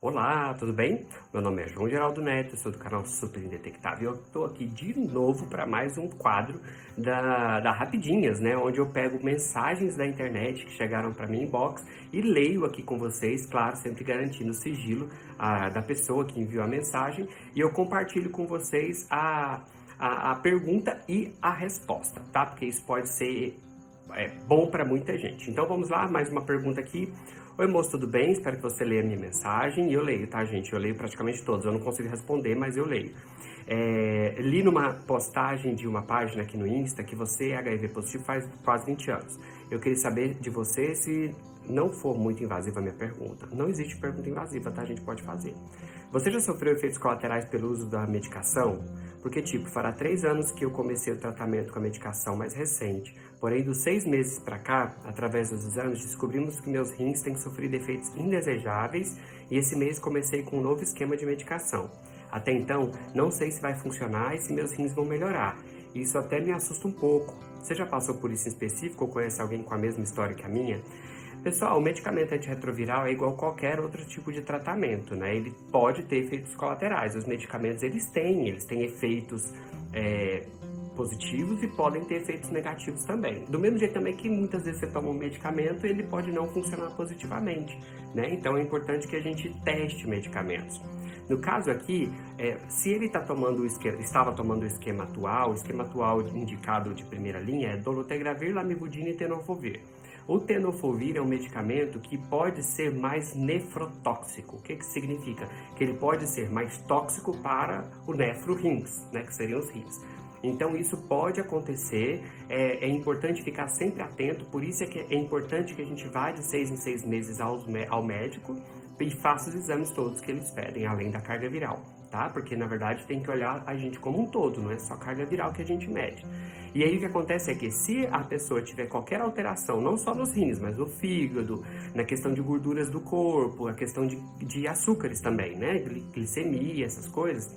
Olá, tudo bem? Meu nome é João Geraldo Neto, sou do canal Super Indetectável. Eu estou aqui de novo para mais um quadro da, da Rapidinhas, né? Onde eu pego mensagens da internet que chegaram para mim inbox e leio aqui com vocês, claro, sempre garantindo o sigilo a, da pessoa que enviou a mensagem e eu compartilho com vocês a, a, a pergunta e a resposta, tá? Porque isso pode ser é, bom para muita gente. Então vamos lá, mais uma pergunta aqui. Oi, moço, tudo bem? Espero que você leia a minha mensagem. E eu leio, tá, gente? Eu leio praticamente todos. Eu não consigo responder, mas eu leio. É, li numa postagem de uma página aqui no Insta que você é HIV positivo faz quase 20 anos. Eu queria saber de você se não for muito invasiva a minha pergunta. Não existe pergunta invasiva, tá? A gente pode fazer. Você já sofreu efeitos colaterais pelo uso da medicação? Porque, tipo, fará três anos que eu comecei o tratamento com a medicação mais recente. Porém, dos seis meses para cá, através dos exames, descobrimos que meus rins têm sofrido efeitos indesejáveis e esse mês comecei com um novo esquema de medicação. Até então, não sei se vai funcionar e se meus rins vão melhorar. Isso até me assusta um pouco. Você já passou por isso em específico ou conhece alguém com a mesma história que a minha? Pessoal, o medicamento antirretroviral é igual qualquer outro tipo de tratamento, né? Ele pode ter efeitos colaterais. Os medicamentos, eles têm, eles têm efeitos é, positivos e podem ter efeitos negativos também. Do mesmo jeito também que muitas vezes você toma um medicamento ele pode não funcionar positivamente, né? Então é importante que a gente teste medicamentos. No caso aqui, é, se ele tá tomando esquema, estava tomando o esquema atual, o esquema atual indicado de primeira linha é dolutegravir, lamivudina e tenofovir. O tenofovir é um medicamento que pode ser mais nefrotóxico. O que, que significa? Que ele pode ser mais tóxico para o nefro-rins, né, que seriam os rins. Então isso pode acontecer, é, é, importante ficar sempre atento, por isso é que é importante que a gente vá de seis em seis meses ao, ao médico e faça os exames todos que eles pedem, além da carga viral tá? Porque na verdade tem que olhar a gente como um todo, não é só carga viral que a gente mede. E aí o que acontece é que se a pessoa tiver qualquer alteração, não só nos rins, mas no fígado, na questão de gorduras do corpo, a questão de, de açúcares também, né? Glicemia, essas coisas,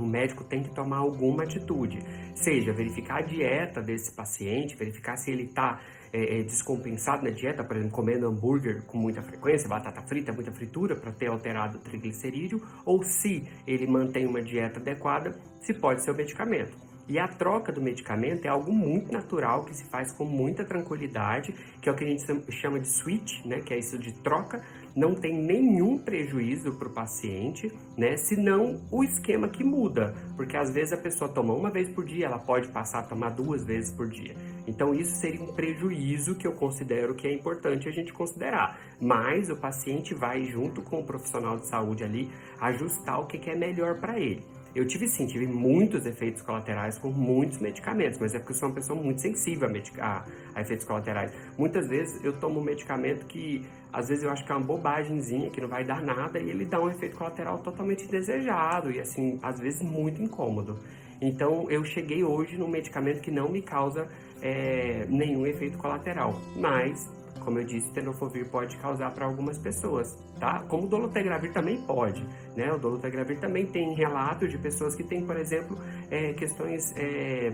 o médico tem que tomar alguma atitude, seja verificar a dieta desse paciente, verificar se ele está é, é, descompensado na dieta, por exemplo, comendo hambúrguer com muita frequência, batata frita, muita fritura para ter alterado o triglicerídeo, ou se ele mantém uma dieta adequada, se pode ser o medicamento. E a troca do medicamento é algo muito natural que se faz com muita tranquilidade, que é o que a gente chama de switch, né, que é isso de troca, não tem nenhum prejuízo para o paciente, né, senão o esquema que muda, porque às vezes a pessoa toma uma vez por dia, ela pode passar a tomar duas vezes por dia. Então isso seria um prejuízo que eu considero que é importante a gente considerar. Mas o paciente vai junto com o profissional de saúde ali ajustar o que, que é melhor para ele. Eu tive sim, tive muitos efeitos colaterais com muitos medicamentos, mas é porque eu sou uma pessoa muito sensível a, a, a, efeitos colaterais. Muitas vezes eu tomo um medicamento que às vezes eu acho que é uma bobagemzinha, que não vai dar nada, e ele dá um efeito colateral totalmente indesejado e assim, às vezes muito incômodo. Então eu cheguei hoje num medicamento que não me causa é, nenhum efeito colateral, mas como eu disse, tenofovir pode causar para algumas pessoas, tá? Como o dolutegravir também pode, né? O dolutegravir também tem relatos de pessoas que têm, por exemplo, é, questões é,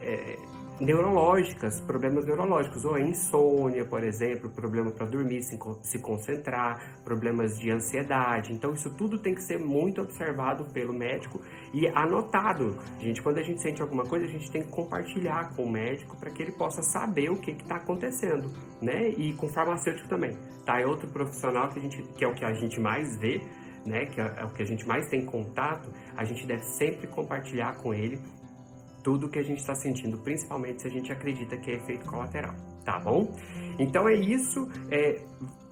é, neurológicas, problemas neurológicos, ou a insônia, por exemplo, problema para dormir, se, se concentrar, problemas de ansiedade. Então, isso tudo tem que ser muito observado pelo médico e anotado. Gente, quando a gente sente alguma coisa, a gente tem que compartilhar com o médico para que ele possa saber o que está acontecendo, né? E com o farmacêutico também, tá? É outro profissional que, a gente, que é o que a gente mais vê, né? Que é, é o que a gente mais tem contato, a gente deve sempre compartilhar com ele tudo que a gente está sentindo, principalmente se a gente acredita que é efeito colateral, tá bom? Então é isso. É,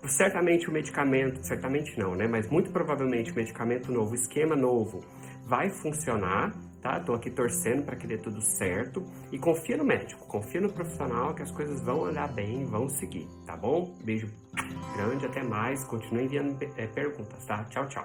certamente o medicamento, certamente não, né? Mas muito provavelmente o medicamento novo, o esquema novo, vai funcionar, tá? Tô aqui torcendo para que dê tudo certo e confia no médico, confia no profissional que as coisas vão olhar bem, vão seguir, tá bom? Beijo grande, até mais. Continue enviando é, perguntas, tá? Tchau, tchau.